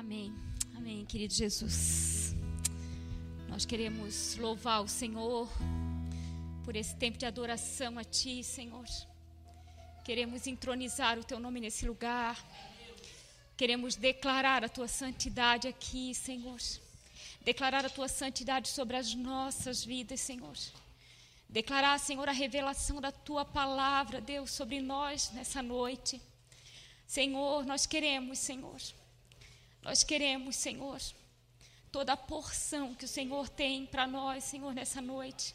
Amém. Amém, querido Jesus. Nós queremos louvar o Senhor por esse tempo de adoração a Ti, Senhor. Queremos entronizar o Teu nome nesse lugar. Queremos declarar a Tua santidade aqui, Senhor. Declarar a Tua santidade sobre as nossas vidas, Senhor. Declarar, Senhor, a revelação da Tua palavra, Deus, sobre nós nessa noite. Senhor, nós queremos, Senhor. Nós queremos, Senhor, toda a porção que o Senhor tem para nós, Senhor, nessa noite.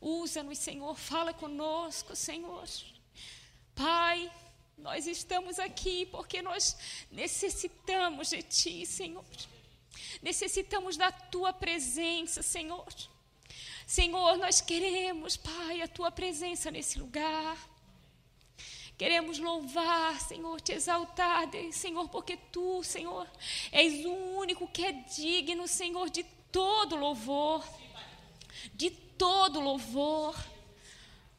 Usa-nos, Senhor, fala conosco, Senhor. Pai, nós estamos aqui porque nós necessitamos de Ti, Senhor. Necessitamos da Tua presença, Senhor. Senhor, nós queremos, Pai, a Tua presença nesse lugar. Queremos louvar, Senhor, te exaltar, Senhor, porque Tu, Senhor, és o único que é digno, Senhor, de todo louvor. De todo louvor.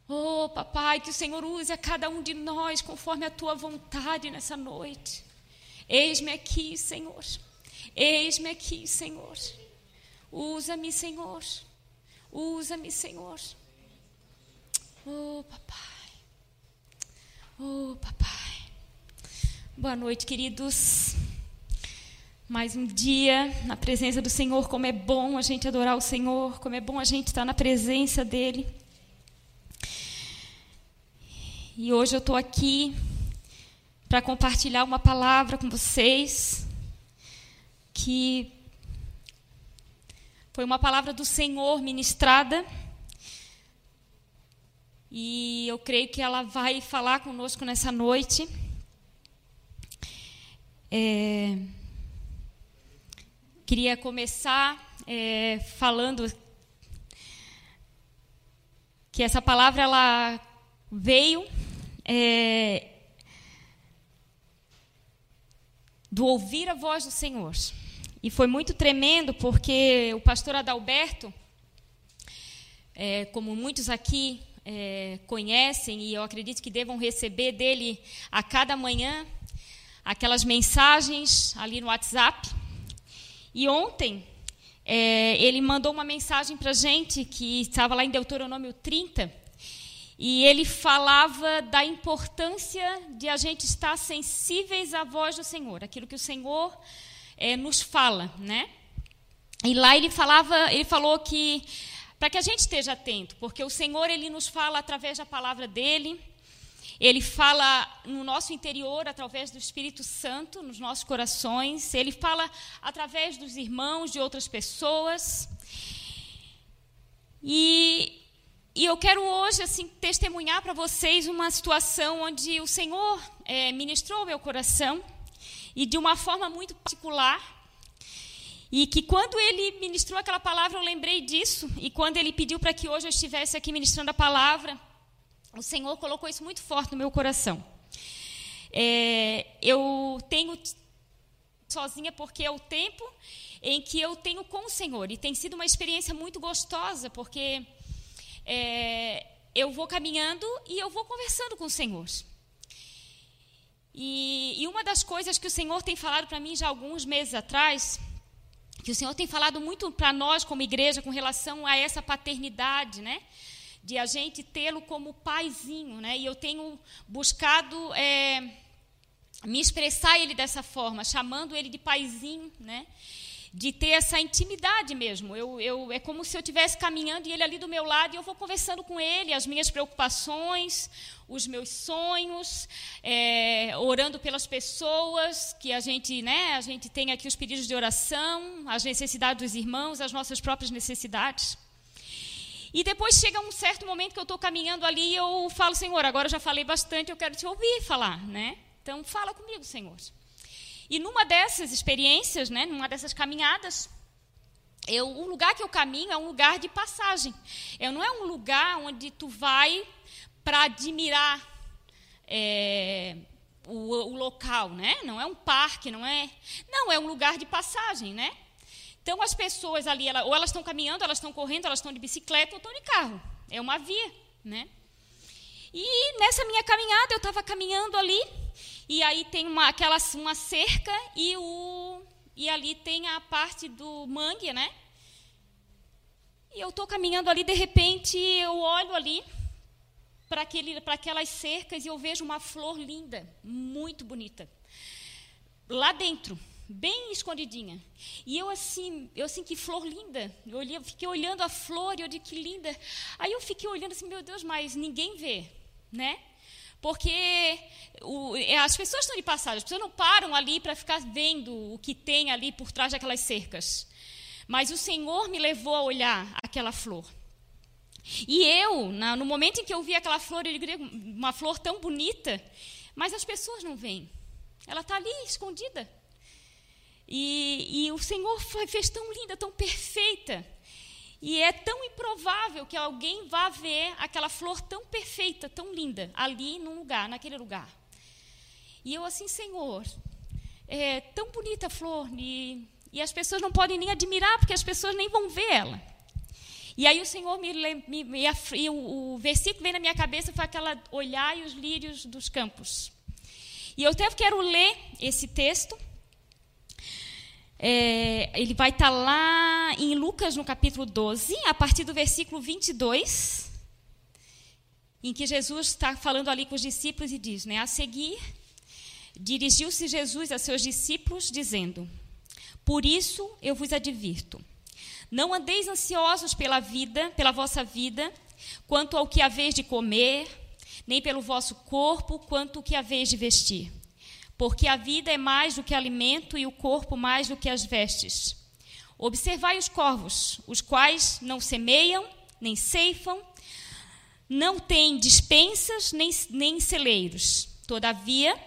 Oh, papai, que o Senhor use a cada um de nós conforme a tua vontade nessa noite. Eis-me aqui, Senhor. Eis-me aqui, Senhor. Usa-me, Senhor. Usa-me, Senhor. Oh, papai. Oh, papai. Boa noite, queridos. Mais um dia na presença do Senhor. Como é bom a gente adorar o Senhor. Como é bom a gente estar na presença dEle. E hoje eu estou aqui para compartilhar uma palavra com vocês que foi uma palavra do Senhor ministrada. E eu creio que ela vai falar conosco nessa noite. É, queria começar é, falando que essa palavra ela veio é, do ouvir a voz do Senhor. E foi muito tremendo porque o pastor Adalberto, é, como muitos aqui é, conhecem, e eu acredito que devam receber dele a cada manhã aquelas mensagens ali no WhatsApp. E ontem é, ele mandou uma mensagem para a gente que estava lá em Deuteronômio 30 e ele falava da importância de a gente estar sensíveis à voz do Senhor, aquilo que o Senhor é, nos fala, né? E lá ele falava, ele falou que para que a gente esteja atento, porque o Senhor ele nos fala através da palavra dele, ele fala no nosso interior através do Espírito Santo, nos nossos corações, ele fala através dos irmãos, de outras pessoas. E e eu quero hoje assim testemunhar para vocês uma situação onde o Senhor é, ministrou meu coração e de uma forma muito particular. E que quando ele ministrou aquela palavra, eu lembrei disso. E quando ele pediu para que hoje eu estivesse aqui ministrando a palavra, o Senhor colocou isso muito forte no meu coração. É, eu tenho sozinha porque é o tempo em que eu tenho com o Senhor. E tem sido uma experiência muito gostosa, porque é, eu vou caminhando e eu vou conversando com o Senhor. E, e uma das coisas que o Senhor tem falado para mim já alguns meses atrás, que o Senhor tem falado muito para nós como igreja com relação a essa paternidade, né? De a gente tê-lo como paizinho, né? E eu tenho buscado é, me expressar ele dessa forma, chamando ele de paizinho, né? De ter essa intimidade mesmo. Eu, eu, é como se eu estivesse caminhando e ele ali do meu lado e eu vou conversando com ele, as minhas preocupações, os meus sonhos, é, orando pelas pessoas que a gente, né, a gente tem aqui os pedidos de oração, as necessidades dos irmãos, as nossas próprias necessidades. E depois chega um certo momento que eu estou caminhando ali e eu falo, Senhor, agora eu já falei bastante, eu quero te ouvir falar, né? Então fala comigo, Senhor. E numa dessas experiências, né, numa dessas caminhadas, eu, o lugar que eu caminho é um lugar de passagem. Eu não é um lugar onde tu vai para admirar é, o, o, local, né? Não é um parque, não é. Não, é um lugar de passagem, né? Então as pessoas ali, ela, ou elas estão caminhando, elas estão correndo, elas estão de bicicleta ou estão de carro. É uma via, né? E nessa minha caminhada, eu estava caminhando ali e aí tem uma, aquela, uma cerca e o, e ali tem a parte do mangue, né? E eu estou caminhando ali, de repente eu olho ali para aquelas cercas e eu vejo uma flor linda, muito bonita. Lá dentro, bem escondidinha. E eu assim, eu assim, que flor linda. Eu olhei, fiquei olhando a flor e eu disse, que linda. Aí eu fiquei olhando assim, meu Deus, mas ninguém vê, né? Porque o, é, as pessoas estão de passagem, as pessoas não param ali para ficar vendo o que tem ali por trás daquelas cercas. Mas o Senhor me levou a olhar aquela flor. E eu, na, no momento em que eu vi aquela flor, eu digo, uma flor tão bonita, mas as pessoas não veem. Ela está ali escondida. E, e o Senhor fez tão linda, tão perfeita. E é tão improvável que alguém vá ver aquela flor tão perfeita, tão linda, ali num lugar, naquele lugar. E eu assim, Senhor, é tão bonita a flor, e, e as pessoas não podem nem admirar, porque as pessoas nem vão ver ela. E aí o Senhor me, me, me e o, o versículo que vem na minha cabeça foi aquela olhar e os lírios dos campos. E eu até quero ler esse texto é, ele vai estar tá lá em Lucas, no capítulo 12, a partir do versículo 22, em que Jesus está falando ali com os discípulos e diz: né, A seguir, dirigiu-se Jesus a seus discípulos, dizendo: Por isso eu vos advirto, não andeis ansiosos pela vida, pela vossa vida, quanto ao que haveis de comer, nem pelo vosso corpo, quanto ao que haveis de vestir. Porque a vida é mais do que alimento e o corpo mais do que as vestes. Observai os corvos, os quais não semeiam, nem ceifam, não têm dispensas, nem, nem celeiros. Todavia,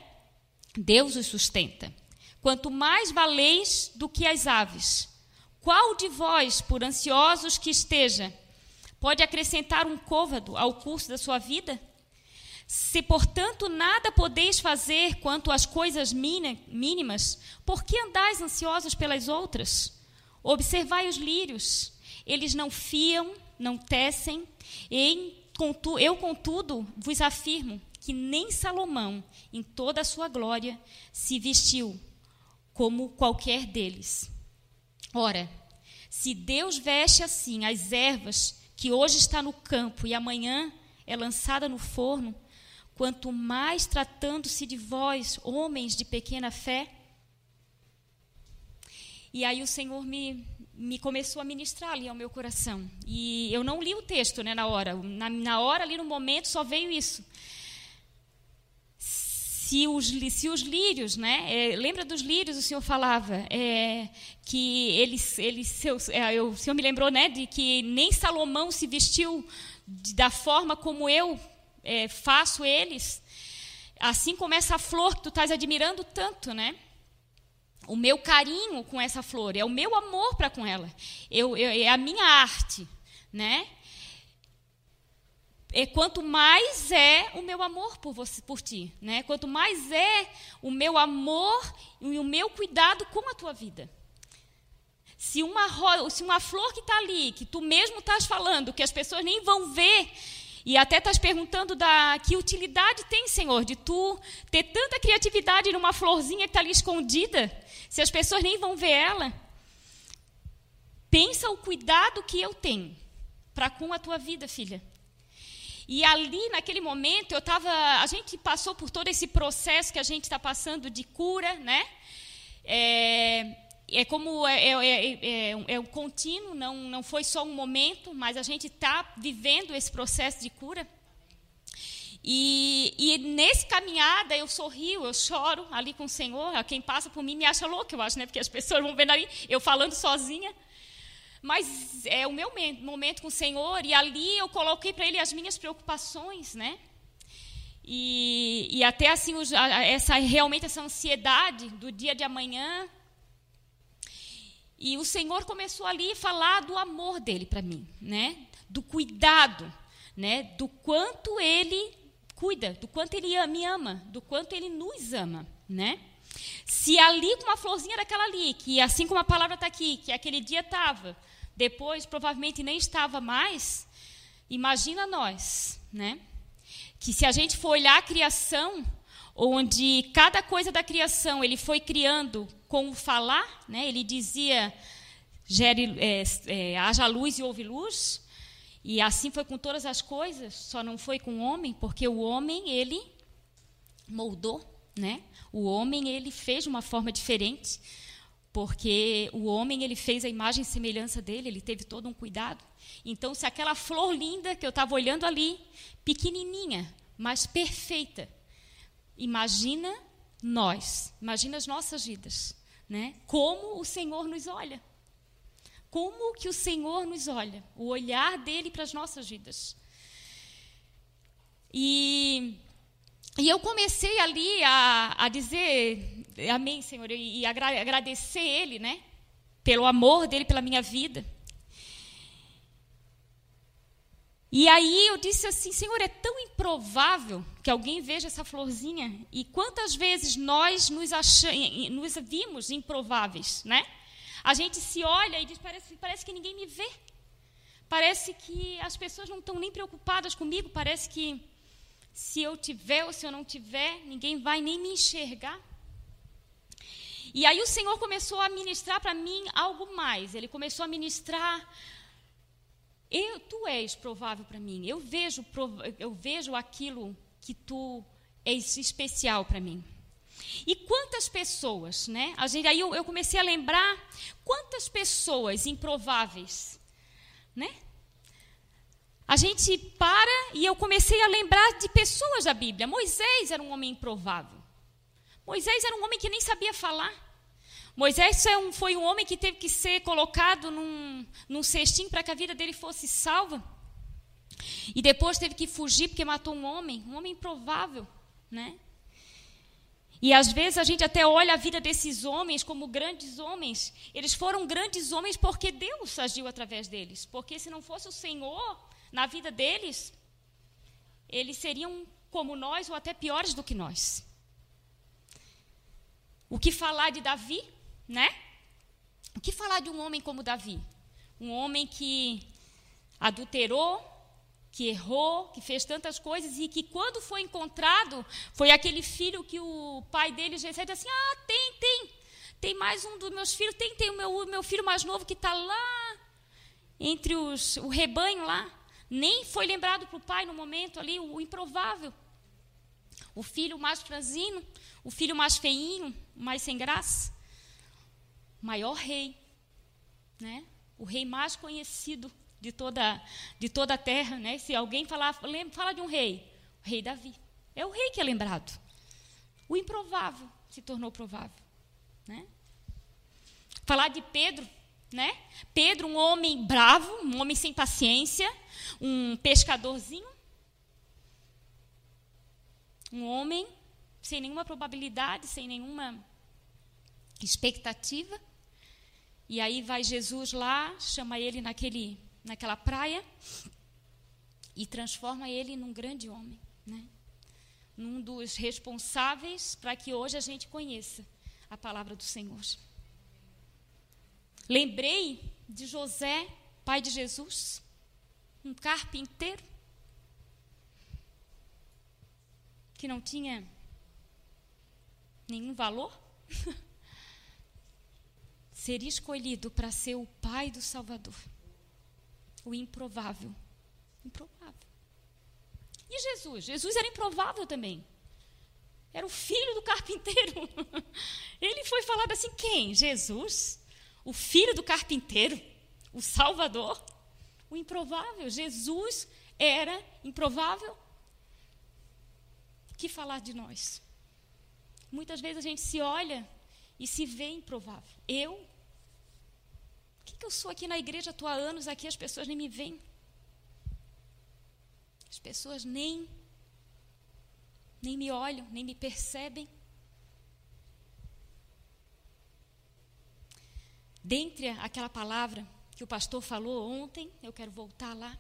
Deus os sustenta. Quanto mais valeis do que as aves. Qual de vós, por ansiosos que esteja, pode acrescentar um côvado ao curso da sua vida? Se, portanto, nada podeis fazer quanto às coisas mínimas, por que andais ansiosos pelas outras? Observai os lírios, eles não fiam, não tecem, eu, contudo, vos afirmo que nem Salomão, em toda a sua glória, se vestiu como qualquer deles. Ora, se Deus veste assim as ervas que hoje está no campo e amanhã é lançada no forno, quanto mais tratando-se de vós, homens de pequena fé. E aí o Senhor me, me começou a ministrar ali ao meu coração. E eu não li o texto né, na hora. Na, na hora, ali no momento, só veio isso. Se os, se os lírios, né? É, lembra dos lírios, o Senhor falava é, que eles, eles seus, é, eu, o Senhor me lembrou, né, de que nem Salomão se vestiu da forma como eu é, faço eles, assim como essa flor que tu estás admirando tanto, né? O meu carinho com essa flor, é o meu amor para com ela, eu, eu, é a minha arte, né? É quanto mais é o meu amor por você, por ti, né? Quanto mais é o meu amor e o meu cuidado com a tua vida. Se uma, se uma flor que está ali, que tu mesmo estás falando, que as pessoas nem vão ver, e até estás perguntando da que utilidade tem, Senhor, de tu ter tanta criatividade numa florzinha que está ali escondida, se as pessoas nem vão ver ela. Pensa o cuidado que eu tenho para com a tua vida, filha. E ali, naquele momento, eu estava. A gente passou por todo esse processo que a gente está passando de cura, né? É, é como é, é, é, é, é um contínuo, não, não foi só um momento, mas a gente está vivendo esse processo de cura. E, e, nesse caminhada eu sorrio, eu choro ali com o Senhor. Quem passa por mim me acha louca, eu acho, né? Porque as pessoas vão vendo ali eu falando sozinha. Mas é o meu momento com o Senhor e ali eu coloquei para Ele as minhas preocupações, né? E, e até assim essa realmente essa ansiedade do dia de amanhã, e o Senhor começou ali a falar do amor dele para mim, né? Do cuidado, né? Do quanto ele cuida, do quanto ele me ama, do quanto ele nos ama, né? Se ali com uma florzinha daquela ali, que assim como a palavra está aqui, que aquele dia estava, depois provavelmente nem estava mais, imagina nós, né? Que se a gente for olhar a criação, onde cada coisa da criação ele foi criando com o falar, né? ele dizia, gere, é, é, haja luz e houve luz, e assim foi com todas as coisas, só não foi com o homem, porque o homem, ele moldou, né? O homem, ele fez de uma forma diferente, porque o homem, ele fez a imagem e semelhança dele, ele teve todo um cuidado. Então, se aquela flor linda que eu estava olhando ali, pequenininha, mas perfeita, imagina nós, imagina as nossas vidas, né? Como o Senhor nos olha. Como que o Senhor nos olha, o olhar dele para as nossas vidas. E, e eu comecei ali a, a dizer, amém, Senhor, e, e agradecer Ele, né? Pelo amor dele pela minha vida. E aí eu disse assim, Senhor, é tão improvável que alguém veja essa florzinha. E quantas vezes nós nos, achamos, nos vimos improváveis, né? A gente se olha e diz: parece, parece que ninguém me vê. Parece que as pessoas não estão nem preocupadas comigo. Parece que se eu tiver ou se eu não tiver, ninguém vai nem me enxergar. E aí o Senhor começou a ministrar para mim algo mais. Ele começou a ministrar. Eu, tu és provável para mim. Eu vejo, eu vejo aquilo que tu és especial para mim. E quantas pessoas, né? A gente, aí eu, eu comecei a lembrar quantas pessoas improváveis, né? A gente para e eu comecei a lembrar de pessoas da Bíblia. Moisés era um homem improvável. Moisés era um homem que nem sabia falar. Moisés foi um homem que teve que ser colocado num, num cestinho para que a vida dele fosse salva. E depois teve que fugir porque matou um homem, um homem improvável, né? E às vezes a gente até olha a vida desses homens como grandes homens. Eles foram grandes homens porque Deus agiu através deles. Porque se não fosse o Senhor na vida deles, eles seriam como nós ou até piores do que nós. O que falar de Davi, né? O que falar de um homem como Davi? Um homem que adulterou, que errou, que fez tantas coisas e que quando foi encontrado, foi aquele filho que o pai dele disse assim: "Ah, tem, tem. Tem mais um dos meus filhos, tem, tem o meu, meu filho mais novo que está lá entre os, o rebanho lá. Nem foi lembrado para o pai no momento ali, o, o improvável. O filho mais franzino, o filho mais feinho, mais sem graça. Maior rei, né? O rei mais conhecido de toda, de toda a terra. Né? Se alguém falar, fala de um rei, o rei Davi. É o rei que é lembrado. O improvável se tornou provável. Né? Falar de Pedro, né? Pedro, um homem bravo, um homem sem paciência, um pescadorzinho. Um homem sem nenhuma probabilidade, sem nenhuma expectativa. E aí vai Jesus lá, chama ele naquele naquela praia e transforma ele num grande homem, né? num dos responsáveis para que hoje a gente conheça a palavra do Senhor. Lembrei de José, pai de Jesus, um carpinteiro que não tinha nenhum valor, seria escolhido para ser o pai do Salvador o improvável. Improvável. E Jesus? Jesus era improvável também. Era o filho do carpinteiro. Ele foi falado assim: quem? Jesus? O filho do carpinteiro? O Salvador? O improvável. Jesus era improvável. Que falar de nós? Muitas vezes a gente se olha e se vê improvável. Eu que, que eu sou aqui na igreja? Estou há anos aqui, as pessoas nem me veem. As pessoas nem, nem me olham, nem me percebem. Dentre aquela palavra que o pastor falou ontem, eu quero voltar lá.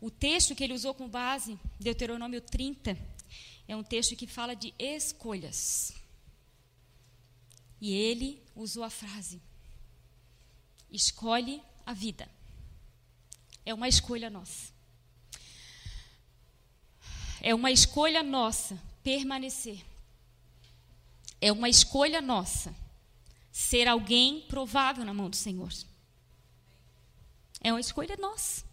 O texto que ele usou com base, Deuteronômio 30, é um texto que fala de escolhas. E ele usou a frase: escolhe a vida. É uma escolha nossa. É uma escolha nossa permanecer. É uma escolha nossa ser alguém provável na mão do Senhor. É uma escolha nossa.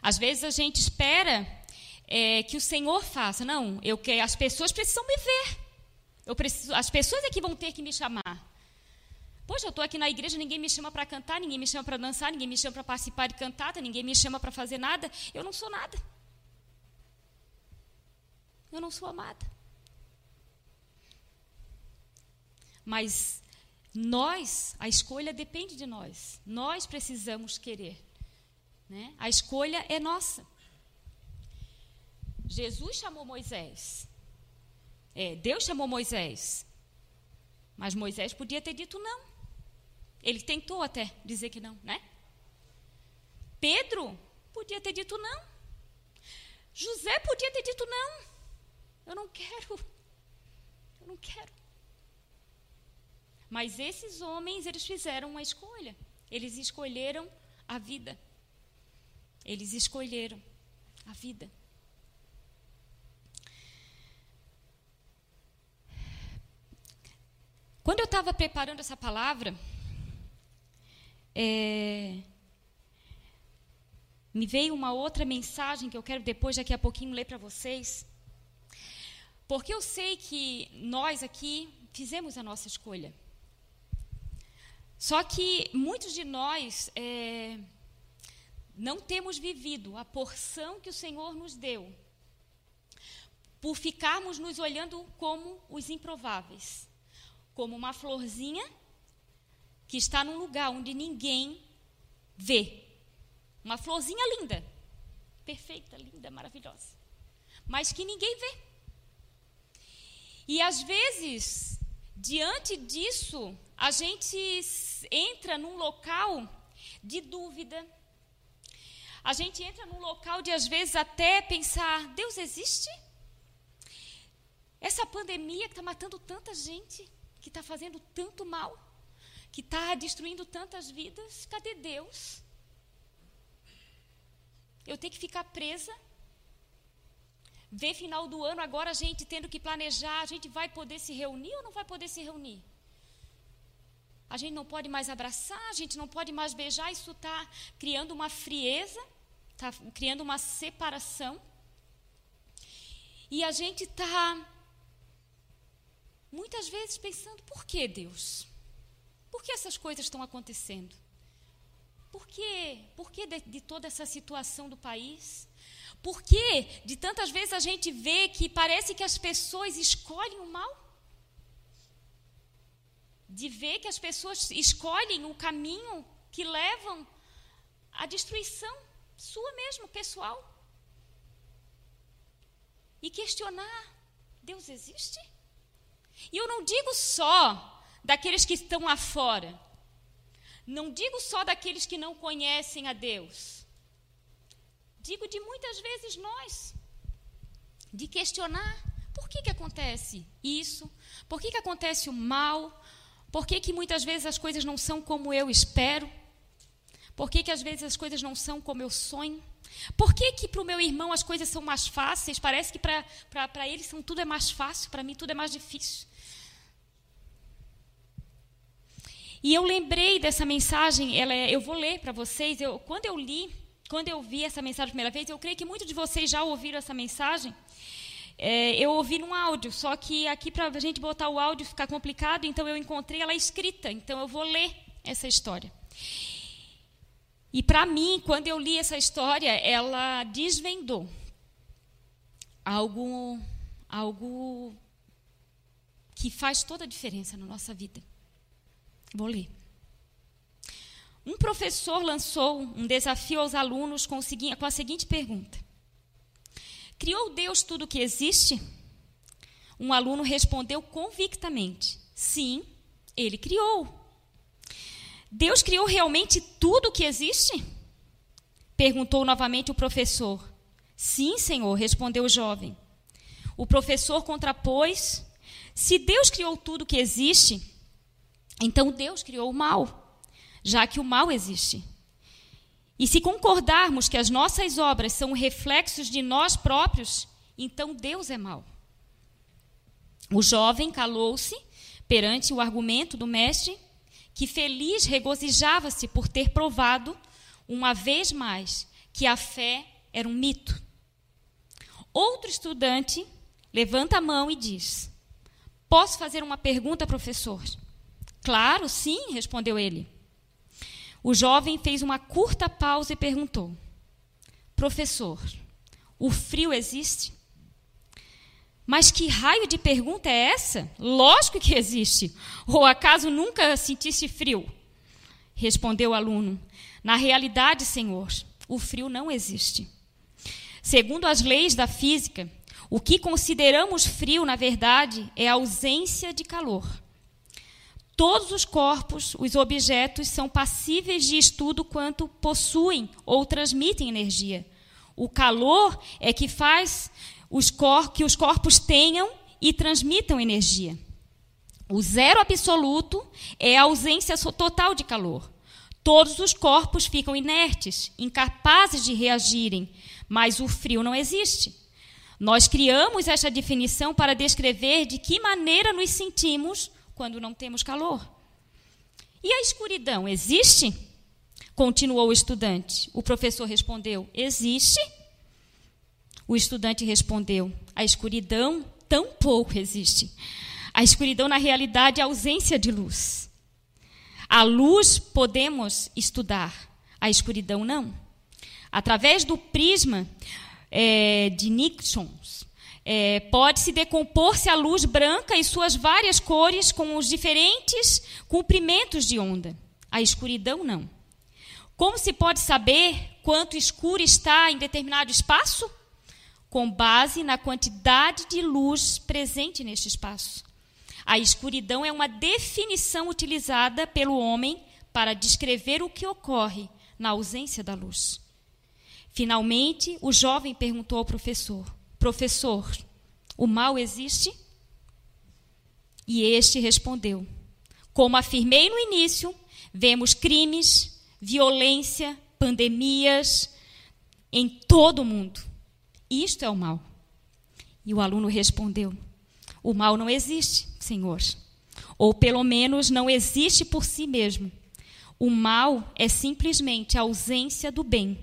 Às vezes a gente espera é, que o Senhor faça. Não, eu que as pessoas precisam me ver. Eu preciso, as pessoas é que vão ter que me chamar. Poxa, eu estou aqui na igreja, ninguém me chama para cantar, ninguém me chama para dançar, ninguém me chama para participar de cantada, ninguém me chama para fazer nada. Eu não sou nada. Eu não sou amada. Mas nós, a escolha depende de nós. Nós precisamos querer. Né? A escolha é nossa. Jesus chamou Moisés. É, Deus chamou Moisés. Mas Moisés podia ter dito não. Ele tentou até dizer que não, né? Pedro podia ter dito não. José podia ter dito não. Eu não quero. Eu não quero. Mas esses homens, eles fizeram uma escolha. Eles escolheram a vida. Eles escolheram a vida. Quando eu estava preparando essa palavra, é, me veio uma outra mensagem que eu quero depois, daqui a pouquinho, ler para vocês. Porque eu sei que nós aqui fizemos a nossa escolha. Só que muitos de nós é, não temos vivido a porção que o Senhor nos deu, por ficarmos nos olhando como os improváveis, como uma florzinha que está num lugar onde ninguém vê. Uma florzinha linda, perfeita, linda, maravilhosa, mas que ninguém vê. E às vezes, diante disso, a gente entra num local de dúvida. A gente entra num local de, às vezes, até pensar: Deus existe? Essa pandemia que está matando tanta gente, que está fazendo tanto mal, que está destruindo tantas vidas, cadê Deus? Eu tenho que ficar presa ver final do ano, agora a gente tendo que planejar, a gente vai poder se reunir ou não vai poder se reunir? A gente não pode mais abraçar, a gente não pode mais beijar, isso está criando uma frieza, está criando uma separação. E a gente está muitas vezes pensando: por que Deus? Por que essas coisas estão acontecendo? Por que, por que de, de toda essa situação do país? Por que de tantas vezes a gente vê que parece que as pessoas escolhem o mal? de ver que as pessoas escolhem o caminho que levam à destruição sua mesmo, pessoal. E questionar: Deus existe? E eu não digo só daqueles que estão lá fora. Não digo só daqueles que não conhecem a Deus. Digo de muitas vezes nós. De questionar por que, que acontece isso, por que, que acontece o mal, por que, que muitas vezes as coisas não são como eu espero? Por que, que às vezes as coisas não são como eu sonho? Por que, que para o meu irmão as coisas são mais fáceis? Parece que para ele são, tudo é mais fácil, para mim tudo é mais difícil. E eu lembrei dessa mensagem, ela é, eu vou ler para vocês. Eu, quando eu li, quando eu vi essa mensagem a primeira vez, eu creio que muitos de vocês já ouviram essa mensagem. É, eu ouvi num áudio, só que aqui para a gente botar o áudio ficar complicado, então eu encontrei ela escrita, então eu vou ler essa história. E para mim, quando eu li essa história, ela desvendou algo, algo que faz toda a diferença na nossa vida. Vou ler. Um professor lançou um desafio aos alunos com, a seguinte pergunta: Criou Deus tudo o que existe? Um aluno respondeu convictamente: Sim, ele criou. Deus criou realmente tudo o que existe? Perguntou novamente o professor. Sim, senhor, respondeu o jovem. O professor contrapôs: Se Deus criou tudo o que existe, então Deus criou o mal, já que o mal existe. E se concordarmos que as nossas obras são reflexos de nós próprios, então Deus é mau. O jovem calou-se perante o argumento do mestre, que feliz regozijava-se por ter provado, uma vez mais, que a fé era um mito. Outro estudante levanta a mão e diz: Posso fazer uma pergunta, professor? Claro, sim, respondeu ele. O jovem fez uma curta pausa e perguntou: Professor, o frio existe? Mas que raio de pergunta é essa? Lógico que existe. Ou acaso nunca sentiste frio? Respondeu o aluno: Na realidade, senhor, o frio não existe. Segundo as leis da física, o que consideramos frio, na verdade, é a ausência de calor. Todos os corpos, os objetos, são passíveis de estudo quanto possuem ou transmitem energia. O calor é que faz os que os corpos tenham e transmitam energia. O zero absoluto é a ausência total de calor. Todos os corpos ficam inertes, incapazes de reagirem, mas o frio não existe. Nós criamos esta definição para descrever de que maneira nos sentimos quando não temos calor. E a escuridão existe? Continuou o estudante. O professor respondeu: Existe. O estudante respondeu: A escuridão tampouco existe. A escuridão, na realidade, é a ausência de luz. A luz podemos estudar, a escuridão não. Através do prisma é, de Nixons, é, pode-se decompor-se a luz branca e suas várias cores com os diferentes comprimentos de onda. A escuridão não. Como se pode saber quanto escuro está em determinado espaço? Com base na quantidade de luz presente neste espaço. A escuridão é uma definição utilizada pelo homem para descrever o que ocorre na ausência da luz. Finalmente, o jovem perguntou ao professor: Professor, o mal existe? E este respondeu: Como afirmei no início, vemos crimes, violência, pandemias em todo o mundo. Isto é o mal. E o aluno respondeu: O mal não existe, Senhor. Ou pelo menos não existe por si mesmo. O mal é simplesmente a ausência do bem.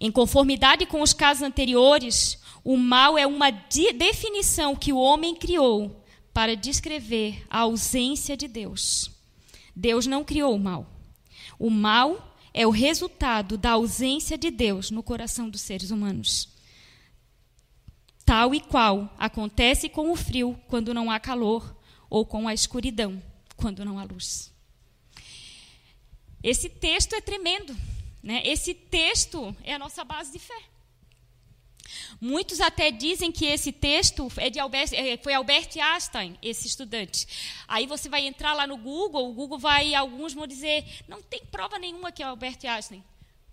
Em conformidade com os casos anteriores, o mal é uma de definição que o homem criou para descrever a ausência de Deus. Deus não criou o mal. O mal é o resultado da ausência de Deus no coração dos seres humanos. Tal e qual acontece com o frio quando não há calor, ou com a escuridão quando não há luz. Esse texto é tremendo. Né? Esse texto é a nossa base de fé. Muitos até dizem que esse texto é de Albert, é, foi Albert Einstein, esse estudante. Aí você vai entrar lá no Google, o Google vai, alguns vão dizer, não tem prova nenhuma que é Albert Einstein.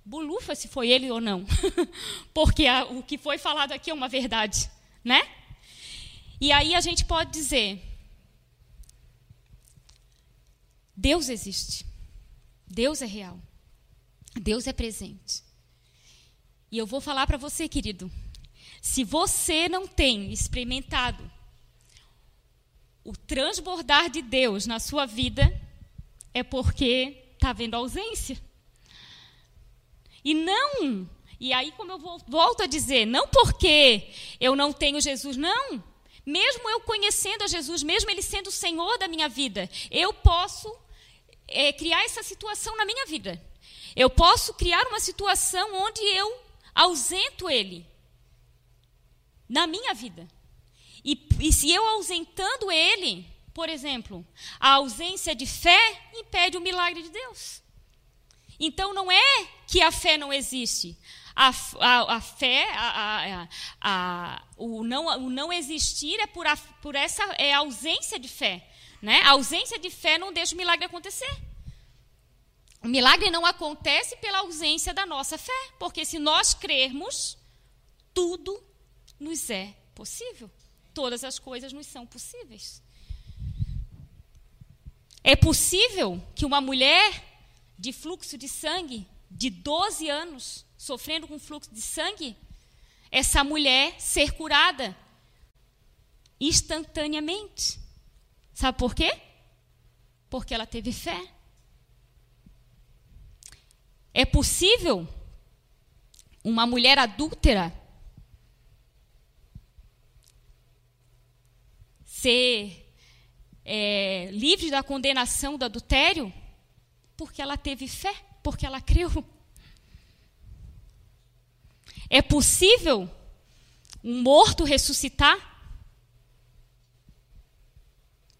Bulufa se foi ele ou não, porque a, o que foi falado aqui é uma verdade, né? E aí a gente pode dizer, Deus existe, Deus é real. Deus é presente. E eu vou falar para você, querido, se você não tem experimentado o transbordar de Deus na sua vida, é porque está vendo ausência. E não, e aí, como eu volto a dizer, não porque eu não tenho Jesus, não. Mesmo eu conhecendo a Jesus, mesmo Ele sendo o Senhor da minha vida, eu posso é, criar essa situação na minha vida. Eu posso criar uma situação onde eu ausento ele na minha vida. E, e se eu ausentando ele, por exemplo, a ausência de fé impede o milagre de Deus. Então não é que a fé não existe. A, a, a fé, a, o, não, o não existir é por, por essa é ausência de fé. Né? A ausência de fé não deixa o milagre acontecer. O milagre não acontece pela ausência da nossa fé, porque se nós crermos, tudo nos é possível. Todas as coisas nos são possíveis. É possível que uma mulher de fluxo de sangue, de 12 anos, sofrendo com fluxo de sangue, essa mulher ser curada instantaneamente. Sabe por quê? Porque ela teve fé. É possível uma mulher adúltera ser é, livre da condenação do adultério? Porque ela teve fé, porque ela creu. É possível um morto ressuscitar?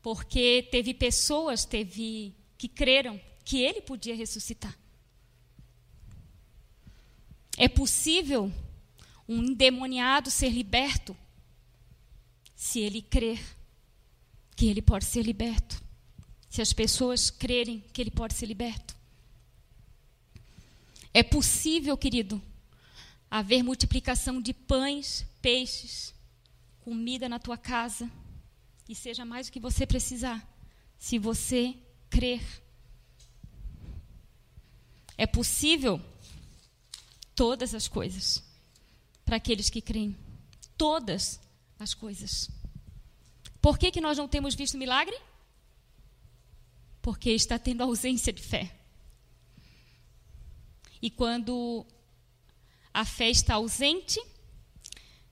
Porque teve pessoas teve que creram que ele podia ressuscitar. É possível um endemoniado ser liberto se ele crer que ele pode ser liberto. Se as pessoas crerem que ele pode ser liberto. É possível, querido, haver multiplicação de pães, peixes, comida na tua casa e seja mais o que você precisar, se você crer. É possível todas as coisas para aqueles que creem. Todas as coisas. Por que, que nós não temos visto milagre? Porque está tendo ausência de fé. E quando a fé está ausente,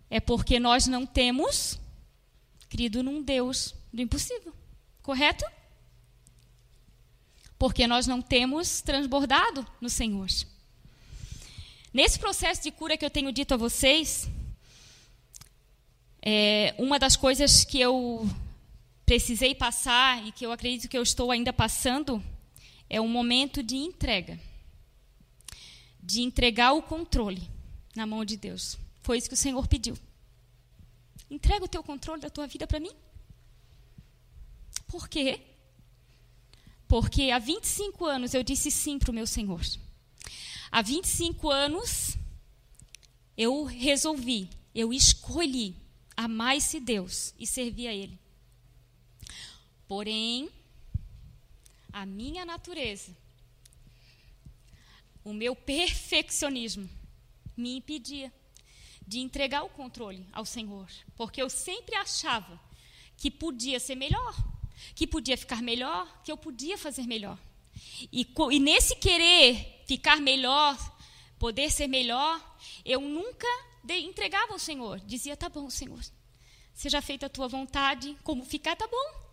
é porque nós não temos crido num Deus do impossível. Correto? Porque nós não temos transbordado no Senhor. Nesse processo de cura que eu tenho dito a vocês, é, uma das coisas que eu precisei passar e que eu acredito que eu estou ainda passando é um momento de entrega. De entregar o controle na mão de Deus. Foi isso que o Senhor pediu. Entrega o teu controle da tua vida para mim. Por quê? Porque há 25 anos eu disse sim para o meu Senhor. Há 25 anos eu resolvi, eu escolhi amar esse Deus e servir a Ele. Porém, a minha natureza, o meu perfeccionismo, me impedia de entregar o controle ao Senhor, porque eu sempre achava que podia ser melhor, que podia ficar melhor, que eu podia fazer melhor. E, e nesse querer ficar melhor, poder ser melhor, eu nunca entregava ao Senhor. Dizia: tá bom, Senhor, seja feita a tua vontade, como ficar, tá bom.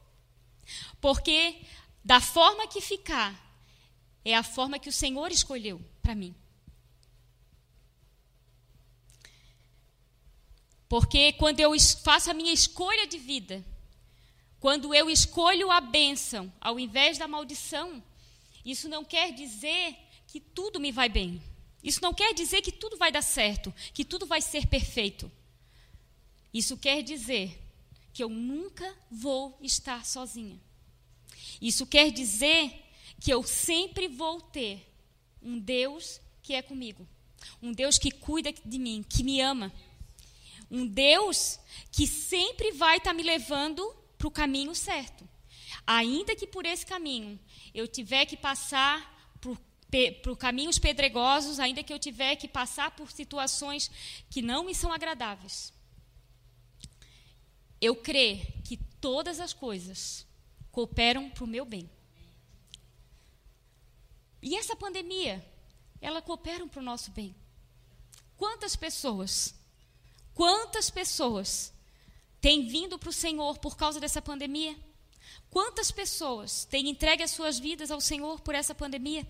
Porque da forma que ficar, é a forma que o Senhor escolheu para mim. Porque quando eu faço a minha escolha de vida, quando eu escolho a bênção ao invés da maldição, isso não quer dizer que tudo me vai bem. Isso não quer dizer que tudo vai dar certo, que tudo vai ser perfeito. Isso quer dizer que eu nunca vou estar sozinha. Isso quer dizer que eu sempre vou ter um Deus que é comigo, um Deus que cuida de mim, que me ama um Deus que sempre vai estar me levando para o caminho certo. Ainda que por esse caminho eu tiver que passar por, caminhos pedregosos, ainda que eu tiver que passar por situações que não me são agradáveis, eu creio que todas as coisas cooperam para o meu bem. E essa pandemia, ela coopera para o nosso bem. Quantas pessoas Quantas pessoas têm vindo para o Senhor por causa dessa pandemia? Quantas pessoas têm entregue as suas vidas ao Senhor por essa pandemia?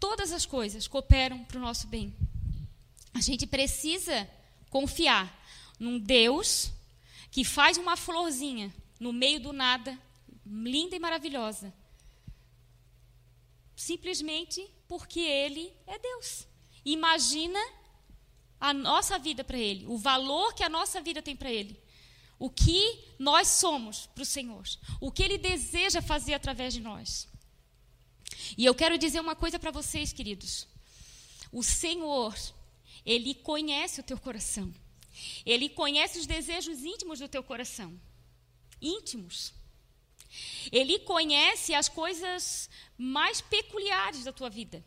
Todas as coisas cooperam para o nosso bem. A gente precisa confiar num Deus que faz uma florzinha no meio do nada, linda e maravilhosa, simplesmente porque Ele é Deus. Imagina a nossa vida para Ele, o valor que a nossa vida tem para Ele, o que nós somos para o Senhor, o que Ele deseja fazer através de nós. E eu quero dizer uma coisa para vocês, queridos. O Senhor, Ele conhece o teu coração. Ele conhece os desejos íntimos do teu coração. Íntimos. Ele conhece as coisas mais peculiares da tua vida.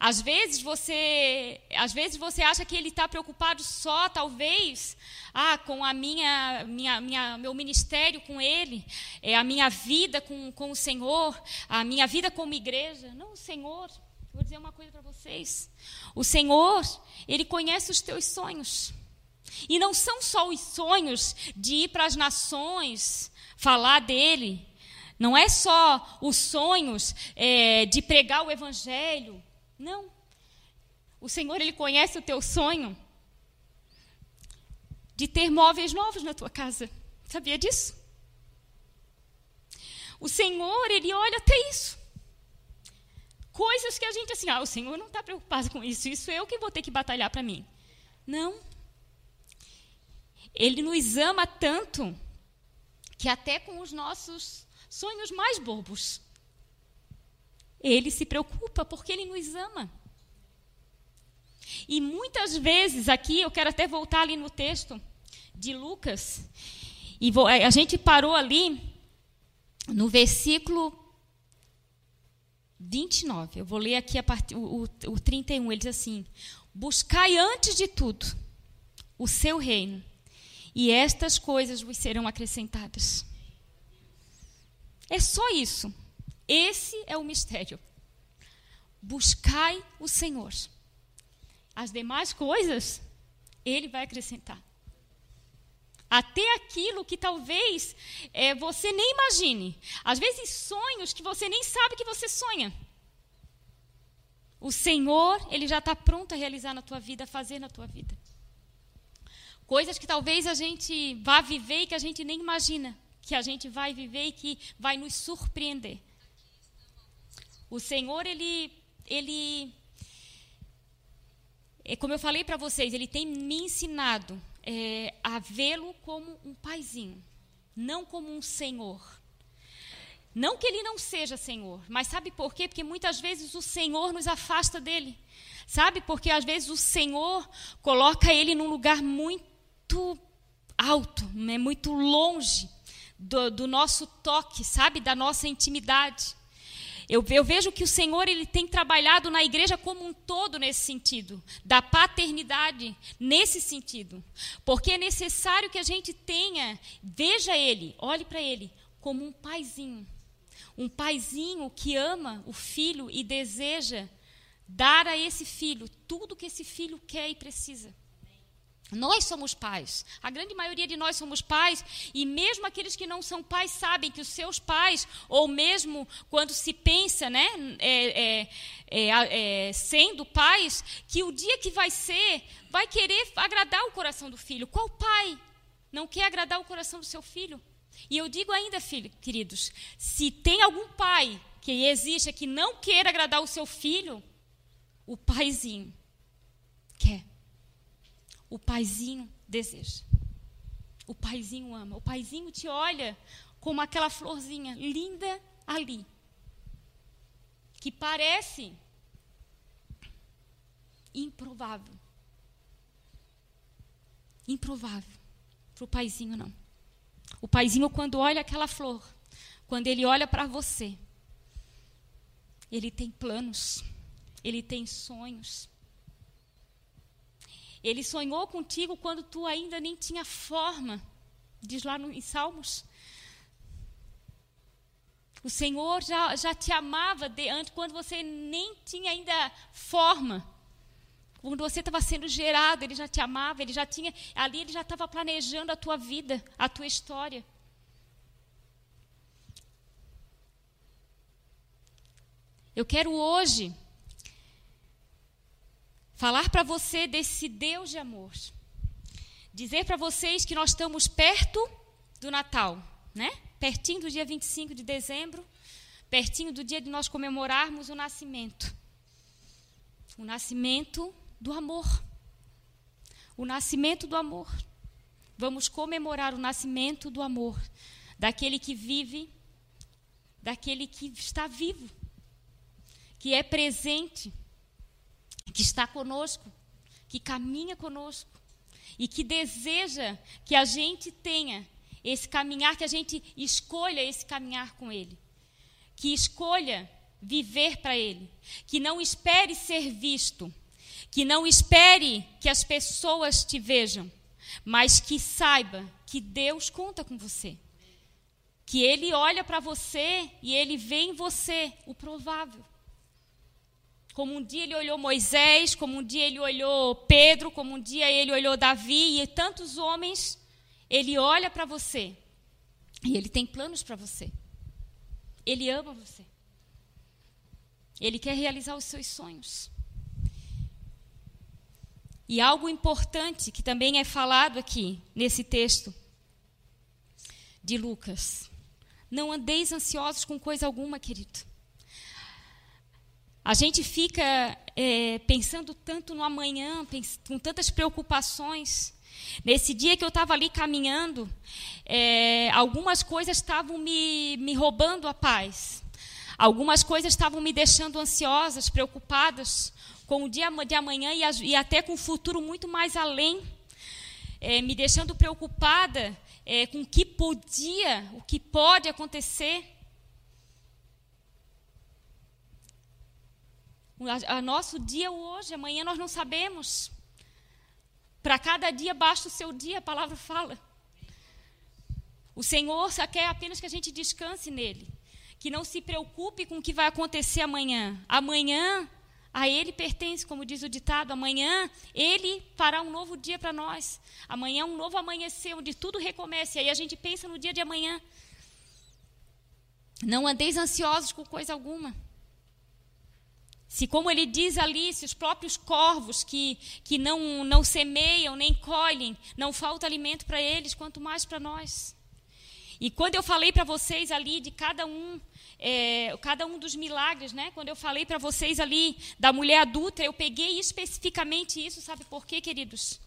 Às vezes você, às vezes você acha que ele está preocupado só, talvez, ah, com a minha, minha, minha, meu ministério com ele, é a minha vida com, com o Senhor, a minha vida como igreja. Não, o Senhor. Vou dizer uma coisa para vocês. O Senhor, ele conhece os teus sonhos. E não são só os sonhos de ir para as nações, falar dele. Não é só os sonhos é, de pregar o evangelho não. O Senhor, Ele conhece o teu sonho de ter móveis novos na tua casa. Sabia disso? O Senhor, Ele olha até isso. Coisas que a gente, assim, ah, o Senhor não está preocupado com isso, isso eu que vou ter que batalhar para mim. Não. Ele nos ama tanto que até com os nossos sonhos mais bobos, ele se preocupa porque ele nos ama. E muitas vezes aqui, eu quero até voltar ali no texto de Lucas, e vou, a gente parou ali no versículo 29. Eu vou ler aqui a part, o, o, o 31. Ele diz assim: Buscai antes de tudo o seu reino, e estas coisas vos serão acrescentadas. É só isso. Esse é o mistério. Buscai o Senhor. As demais coisas, Ele vai acrescentar. Até aquilo que talvez é, você nem imagine. Às vezes, sonhos que você nem sabe que você sonha. O Senhor, Ele já está pronto a realizar na tua vida, a fazer na tua vida. Coisas que talvez a gente vá viver e que a gente nem imagina que a gente vai viver e que vai nos surpreender. O Senhor, ele, ele, é como eu falei para vocês, ele tem me ensinado é, a vê-lo como um paizinho, não como um senhor. Não que ele não seja Senhor, mas sabe por quê? Porque muitas vezes o Senhor nos afasta dele. Sabe? Porque às vezes o Senhor coloca ele num lugar muito alto, né? muito longe do, do nosso toque, sabe? Da nossa intimidade. Eu, eu, vejo que o Senhor ele tem trabalhado na igreja como um todo nesse sentido, da paternidade nesse sentido, porque é necessário que a gente tenha, veja Ele, olhe para Ele como um paizinho, um paizinho que ama o filho e deseja dar a esse filho tudo que esse filho quer e precisa. Nós somos pais. A grande maioria de nós somos pais, e mesmo aqueles que não são pais sabem que os seus pais, ou mesmo quando se pensa, né, é, é, é, é, sendo pais, que o dia que vai ser, vai querer agradar o coração do filho. Qual pai não quer agradar o coração do seu filho? E eu digo ainda, filho, queridos, se tem algum pai que existe que não queira agradar o seu filho, o paizinho quer. O paizinho deseja. O paizinho ama. O paizinho te olha como aquela florzinha linda ali. Que parece improvável. Improvável. Para o paizinho, não. O paizinho, quando olha aquela flor, quando ele olha para você, ele tem planos, ele tem sonhos, ele sonhou contigo quando tu ainda nem tinha forma, diz lá no, em Salmos. O Senhor já, já te amava de, antes, quando você nem tinha ainda forma. Quando você estava sendo gerado, Ele já te amava, Ele já tinha. Ali Ele já estava planejando a tua vida, a tua história. Eu quero hoje falar para você desse Deus de amor. Dizer para vocês que nós estamos perto do Natal, né? Pertinho do dia 25 de dezembro, pertinho do dia de nós comemorarmos o nascimento. O nascimento do amor. O nascimento do amor. Vamos comemorar o nascimento do amor, daquele que vive, daquele que está vivo, que é presente que está conosco, que caminha conosco e que deseja que a gente tenha esse caminhar, que a gente escolha esse caminhar com Ele. Que escolha viver para Ele, que não espere ser visto, que não espere que as pessoas te vejam, mas que saiba que Deus conta com você. Que Ele olha para você e Ele vê em você o provável. Como um dia Ele olhou Moisés, como um dia Ele olhou Pedro, como um dia Ele olhou Davi e tantos homens, Ele olha para você e Ele tem planos para você. Ele ama você. Ele quer realizar os seus sonhos. E algo importante que também é falado aqui nesse texto de Lucas. Não andeis ansiosos com coisa alguma, querido. A gente fica é, pensando tanto no amanhã, com tantas preocupações. Nesse dia que eu estava ali caminhando, é, algumas coisas estavam me, me roubando a paz. Algumas coisas estavam me deixando ansiosas, preocupadas com o dia de amanhã e, e até com o futuro muito mais além, é, me deixando preocupada é, com o que podia, o que pode acontecer. O nosso dia hoje, amanhã nós não sabemos. Para cada dia basta o seu dia, a palavra fala. O Senhor só quer apenas que a gente descanse nele que não se preocupe com o que vai acontecer amanhã. Amanhã a Ele pertence, como diz o ditado. Amanhã Ele fará um novo dia para nós. Amanhã um novo amanhecer, onde tudo recomece. Aí a gente pensa no dia de amanhã. Não andeis ansiosos com coisa alguma. Se, como ele diz ali, se os próprios corvos que, que não, não semeiam nem colhem, não falta alimento para eles, quanto mais para nós. E quando eu falei para vocês ali de cada um, é, cada um dos milagres, né? Quando eu falei para vocês ali da mulher adulta, eu peguei especificamente isso, sabe por quê, queridos?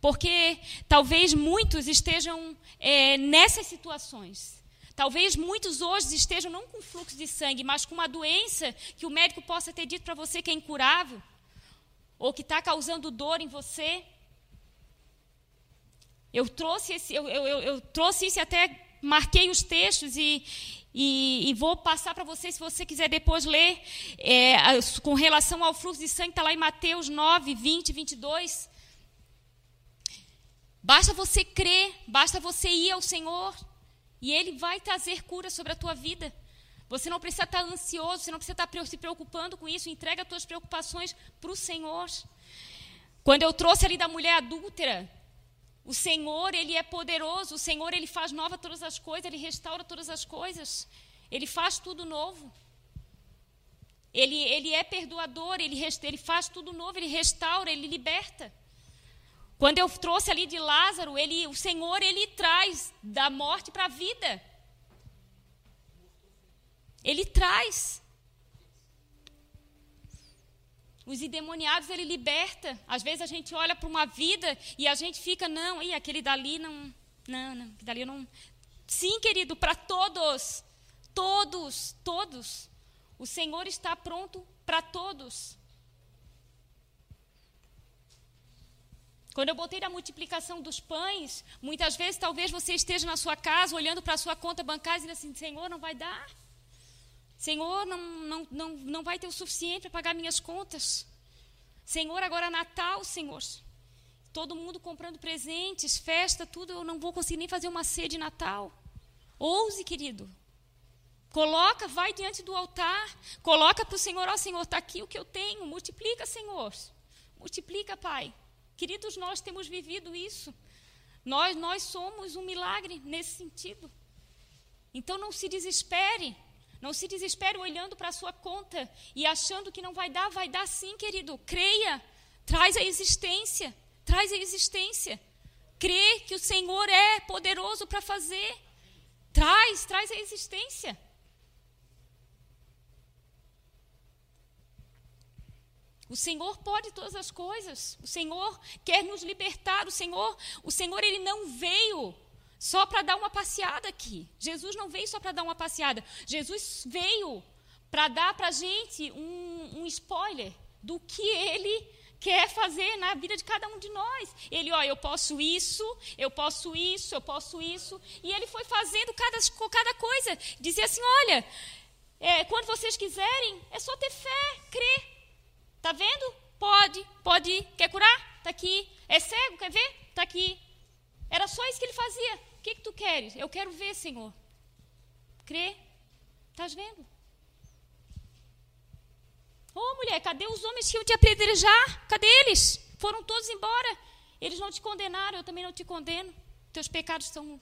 Porque talvez muitos estejam é, nessas situações. Talvez muitos hoje estejam não com fluxo de sangue, mas com uma doença que o médico possa ter dito para você que é incurável, ou que está causando dor em você. Eu trouxe, esse, eu, eu, eu trouxe isso até marquei os textos e, e, e vou passar para você, se você quiser depois ler, é, com relação ao fluxo de sangue, está lá em Mateus 9, 20, 22. Basta você crer, basta você ir ao Senhor e Ele vai trazer cura sobre a tua vida. Você não precisa estar ansioso, você não precisa estar se preocupando com isso. Entrega as tuas preocupações para o Senhor. Quando eu trouxe ali da mulher adúltera, o Senhor, ele é poderoso. O Senhor, ele faz nova todas as coisas, ele restaura todas as coisas. Ele faz tudo novo. Ele, ele é perdoador, ele, ele faz tudo novo, ele restaura, ele liberta. Quando eu trouxe ali de Lázaro, ele, o Senhor, ele traz da morte para a vida. Ele traz. Os endemoniados ele liberta. Às vezes a gente olha para uma vida e a gente fica, não, e aquele dali não, não, não, aquele dali não. Sim, querido, para todos, todos, todos. O Senhor está pronto para todos. Quando eu botei a multiplicação dos pães, muitas vezes talvez você esteja na sua casa olhando para a sua conta bancária e dizendo assim: Senhor, não vai dar. Senhor, não, não, não, não vai ter o suficiente para pagar minhas contas. Senhor, agora é Natal, Senhor. Todo mundo comprando presentes, festa, tudo. Eu não vou conseguir nem fazer uma ceia de Natal. Ouse, querido. Coloca, vai diante do altar. Coloca para o Senhor, ó Senhor, está aqui o que eu tenho. Multiplica, Senhor. Multiplica, Pai. Queridos, nós temos vivido isso. Nós, nós somos um milagre nesse sentido. Então não se desespere. Não se desespere olhando para a sua conta e achando que não vai dar, vai dar sim, querido. Creia, traz a existência, traz a existência. Crê que o Senhor é poderoso para fazer. Traz, traz a existência. O Senhor pode todas as coisas. O Senhor quer nos libertar. O Senhor, o Senhor ele não veio só para dar uma passeada aqui. Jesus não veio só para dar uma passeada. Jesus veio para dar para a gente um, um spoiler do que ele quer fazer na vida de cada um de nós. Ele, ó, eu posso isso, eu posso isso, eu posso isso. E ele foi fazendo cada, cada coisa. Dizia assim: olha, é, quando vocês quiserem, é só ter fé, crer. Tá vendo? Pode, pode ir. Quer curar? Tá aqui. É cego? Quer ver? Tá aqui. Era só isso que ele fazia. O que, que tu queres? Eu quero ver, Senhor. Crê. Estás vendo? Ô oh, mulher, cadê os homens que iam te apedrejar? Cadê eles? Foram todos embora. Eles não te condenaram, eu também não te condeno. Teus pecados estão,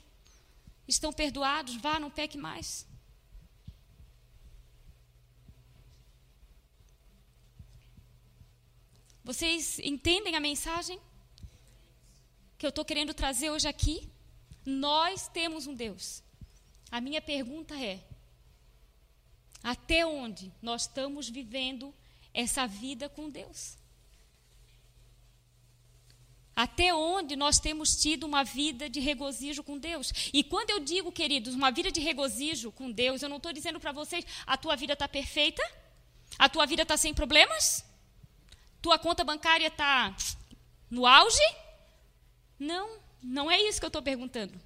estão perdoados. Vá, não peque mais. Vocês entendem a mensagem que eu estou querendo trazer hoje aqui? Nós temos um Deus. A minha pergunta é: até onde nós estamos vivendo essa vida com Deus? Até onde nós temos tido uma vida de regozijo com Deus? E quando eu digo, queridos, uma vida de regozijo com Deus, eu não estou dizendo para vocês a tua vida está perfeita, a tua vida está sem problemas, tua conta bancária está no auge? Não, não é isso que eu estou perguntando.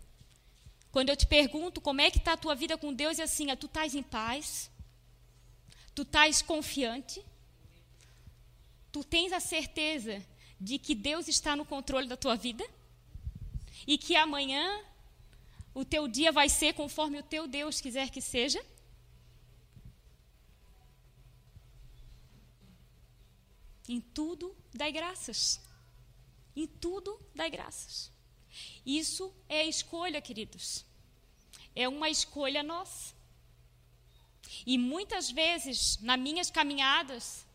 Quando eu te pergunto como é que está a tua vida com Deus, é assim, tu estás em paz, tu estás confiante, tu tens a certeza de que Deus está no controle da tua vida e que amanhã o teu dia vai ser conforme o teu Deus quiser que seja? Em tudo dai graças. Em tudo dai graças. Isso é escolha, queridos. É uma escolha nossa. E muitas vezes, nas minhas caminhadas,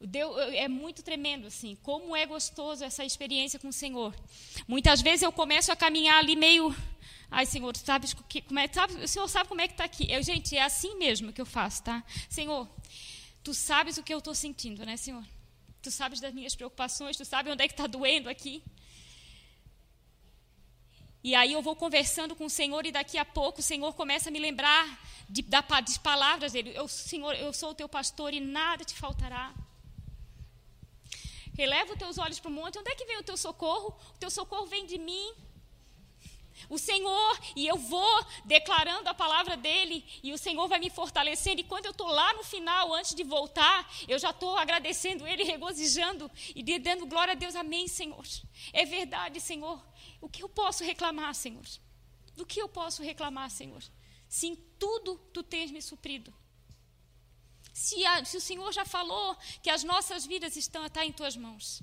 Deus, é muito tremendo, assim, como é gostoso essa experiência com o Senhor. Muitas vezes eu começo a caminhar ali meio. Ai, Senhor, sabe, como é, sabe, o Senhor sabe como é que está aqui. Eu, gente, é assim mesmo que eu faço, tá? Senhor, tu sabes o que eu estou sentindo, né, Senhor? Tu sabes das minhas preocupações, tu sabes onde é que está doendo aqui. E aí eu vou conversando com o Senhor e daqui a pouco o Senhor começa a me lembrar de, de palavras dele. Eu, Senhor, eu sou o teu pastor e nada te faltará. Releva os teus olhos para o monte. Onde é que vem o teu socorro? O teu socorro vem de mim o Senhor, e eu vou declarando a palavra dele, e o Senhor vai me fortalecendo. E quando eu estou lá no final, antes de voltar, eu já estou agradecendo ele, regozijando e dando glória a Deus. Amém, Senhor. É verdade, Senhor. O que eu posso reclamar, Senhor? Do que eu posso reclamar, Senhor? Se em tudo tu tens me suprido. Se, a, se o Senhor já falou que as nossas vidas estão tá em tuas mãos.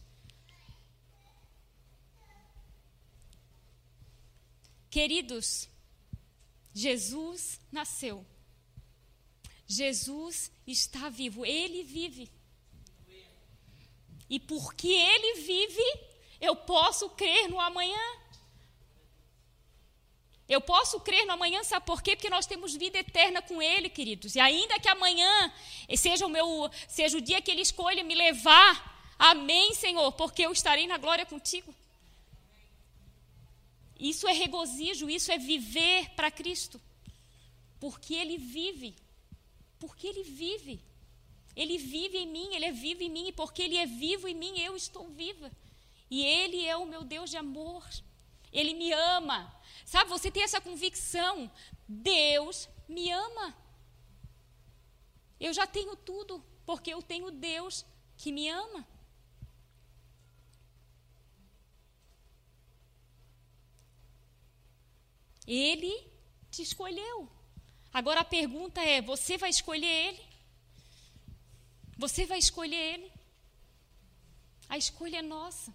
Queridos, Jesus nasceu. Jesus está vivo, ele vive. E porque ele vive, eu posso crer no amanhã. Eu posso crer no amanhã, sabe por quê? Porque nós temos vida eterna com Ele, queridos. E ainda que amanhã seja o meu, seja o dia que Ele escolha me levar, amém, Senhor, porque eu estarei na glória contigo. Isso é regozijo, isso é viver para Cristo. Porque Ele vive. Porque Ele vive. Ele vive em mim, Ele é vivo em mim, e porque Ele é vivo em mim, eu estou viva. E Ele é o meu Deus de amor. Ele me ama. Sabe, você tem essa convicção. Deus me ama. Eu já tenho tudo, porque eu tenho Deus que me ama. Ele te escolheu. Agora a pergunta é: você vai escolher ele? Você vai escolher ele? A escolha é nossa.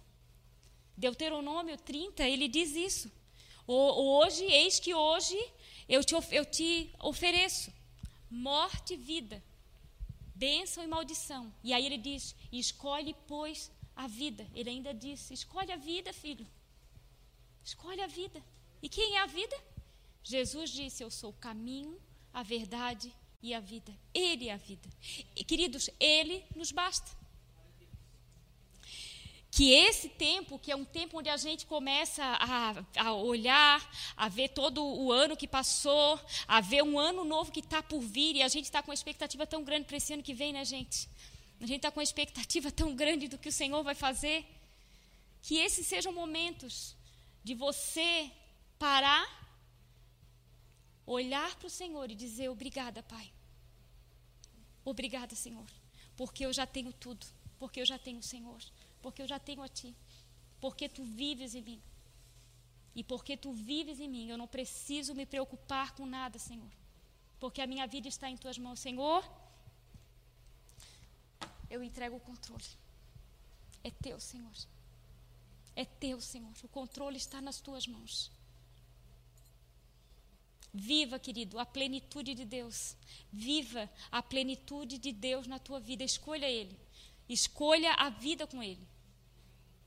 Deuteronômio 30, ele diz isso. Hoje, eis que hoje eu te, eu te ofereço morte e vida, bênção e maldição. E aí ele diz: escolhe, pois, a vida. Ele ainda disse: escolhe a vida, filho. Escolhe a vida. E quem é a vida? Jesus disse: Eu sou o caminho, a verdade e a vida. Ele é a vida. E, queridos, Ele nos basta. Que esse tempo, que é um tempo onde a gente começa a, a olhar, a ver todo o ano que passou, a ver um ano novo que está por vir, e a gente está com uma expectativa tão grande para esse ano que vem, né, gente? A gente está com uma expectativa tão grande do que o Senhor vai fazer. Que esses sejam momentos de você parar, olhar para o Senhor e dizer: Obrigada, Pai. Obrigada, Senhor, porque eu já tenho tudo, porque eu já tenho o Senhor, porque eu já tenho a Ti, porque Tu vives em mim. E porque Tu vives em mim, eu não preciso me preocupar com nada, Senhor, porque a minha vida está em Tuas mãos, Senhor. Eu entrego o controle. É Teu, Senhor. É Teu, Senhor. O controle está nas Tuas mãos. Viva, querido, a plenitude de Deus. Viva a plenitude de Deus na tua vida. Escolha Ele. Escolha a vida com Ele.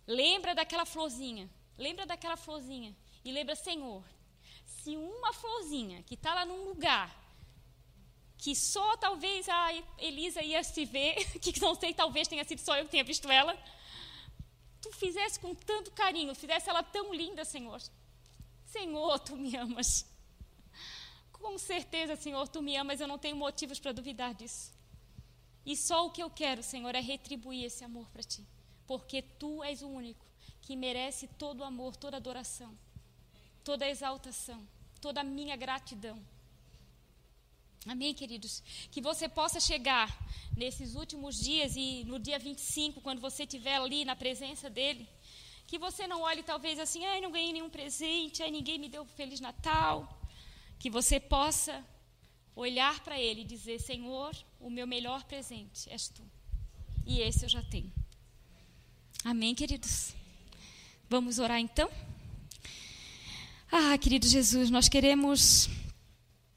Lembra daquela florzinha. Lembra daquela florzinha. E lembra, Senhor, se uma florzinha que está lá num lugar que só talvez a Elisa ia se ver, que não sei, talvez tenha sido só eu que tenha visto ela, tu fizesse com tanto carinho, fizesse ela tão linda, Senhor. Senhor, tu me amas. Com certeza, Senhor, tu me amas, eu não tenho motivos para duvidar disso. E só o que eu quero, Senhor, é retribuir esse amor para ti, porque tu és o único que merece todo o amor, toda adoração, toda exaltação, toda a minha gratidão. Amém, queridos? Que você possa chegar nesses últimos dias e no dia 25, quando você estiver ali na presença dele, que você não olhe talvez assim, ai, não ganhei nenhum presente, ai, ninguém me deu Feliz Natal que você possa olhar para Ele e dizer: Senhor, o meu melhor presente és tu. E esse eu já tenho. Amém, queridos? Vamos orar então? Ah, querido Jesus, nós queremos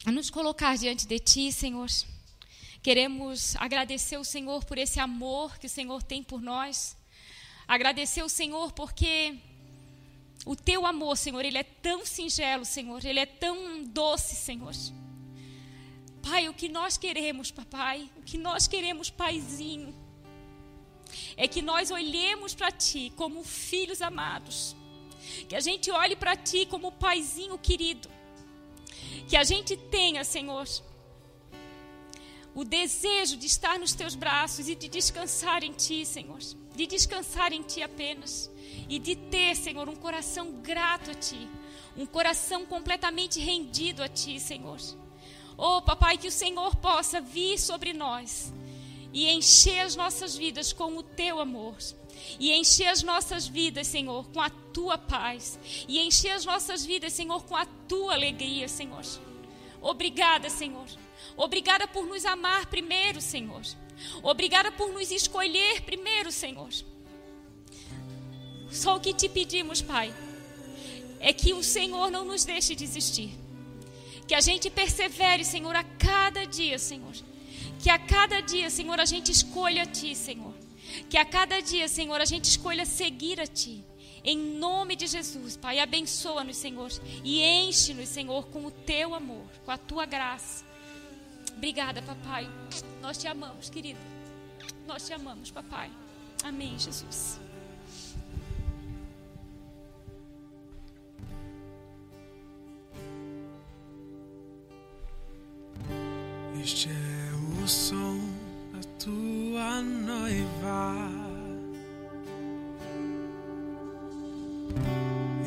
nos colocar diante de Ti, Senhor. Queremos agradecer o Senhor por esse amor que o Senhor tem por nós. Agradecer o Senhor porque o teu amor, Senhor, ele é tão singelo, Senhor, ele é tão doce, Senhor. Pai, o que nós queremos, papai, o que nós queremos, paizinho, é que nós olhemos para ti como filhos amados. Que a gente olhe para ti como paizinho querido. Que a gente tenha, Senhor, o desejo de estar nos teus braços e de descansar em ti, Senhor. De descansar em ti apenas e de ter, Senhor, um coração grato a Ti, um coração completamente rendido a Ti, Senhor. Oh, papai, que o Senhor possa vir sobre nós e encher as nossas vidas com o Teu amor. E encher as nossas vidas, Senhor, com a Tua paz. E encher as nossas vidas, Senhor, com a Tua alegria, Senhor. Obrigada, Senhor. Obrigada por nos amar primeiro, Senhor. Obrigada por nos escolher primeiro, Senhor. Só o que te pedimos, Pai, é que o Senhor não nos deixe desistir. Que a gente persevere, Senhor, a cada dia, Senhor. Que a cada dia, Senhor, a gente escolha a Ti, Senhor. Que a cada dia, Senhor, a gente escolha seguir a Ti. Em nome de Jesus, Pai, abençoa-nos, Senhor. E enche-nos, Senhor, com o Teu amor, com a Tua graça. Obrigada, Papai. Nós te amamos, querido. Nós te amamos, Papai. Amém, Jesus. Este é o som da tua noiva.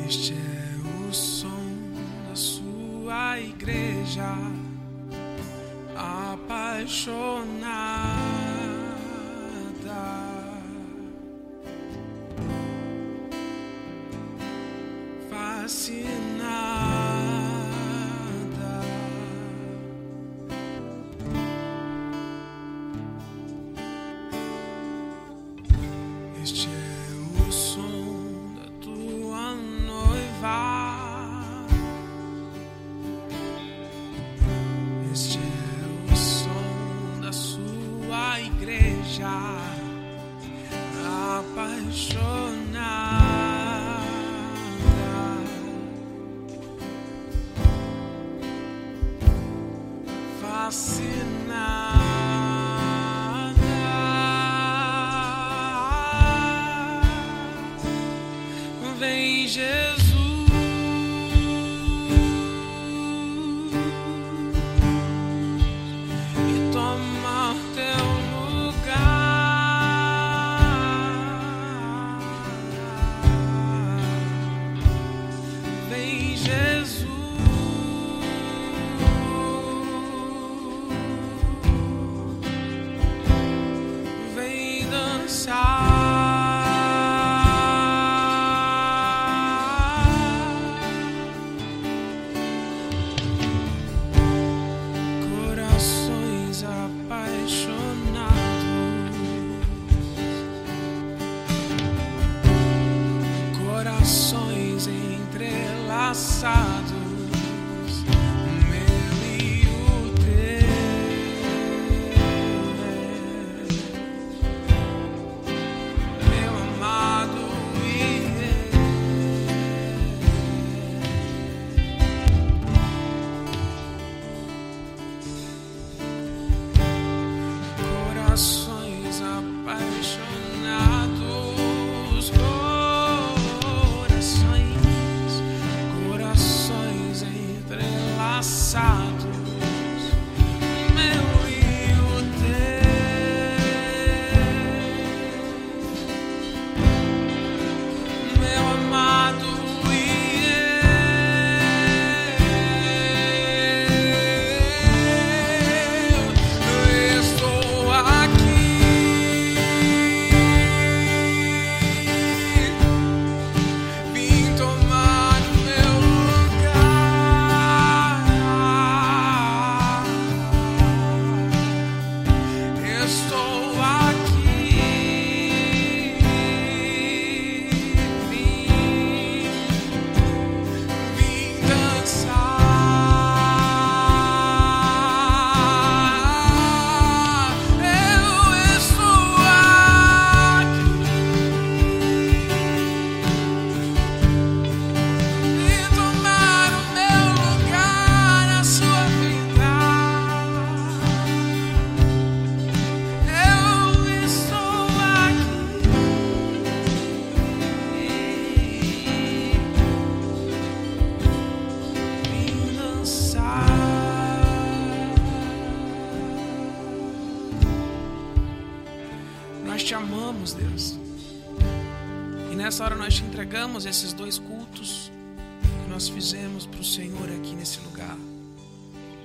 Este é o som da sua igreja apaixonada.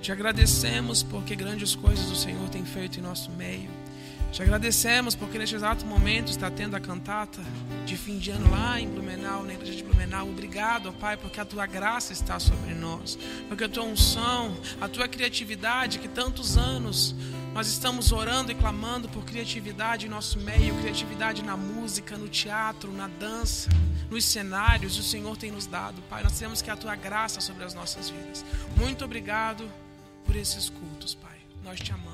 Te agradecemos porque grandes coisas o Senhor tem feito em nosso meio. Te agradecemos porque neste exato momento está tendo a cantata de fim de ano lá em Blumenau, na igreja de Blumenau. Obrigado, ó Pai, porque a tua graça está sobre nós, porque a tua unção, a tua criatividade, que tantos anos nós estamos orando e clamando por criatividade em nosso meio, criatividade na música, no teatro, na dança, nos cenários, o Senhor tem nos dado, Pai. Nós temos que a tua graça sobre as nossas vidas. Muito obrigado por esses cultos, Pai. Nós te amamos.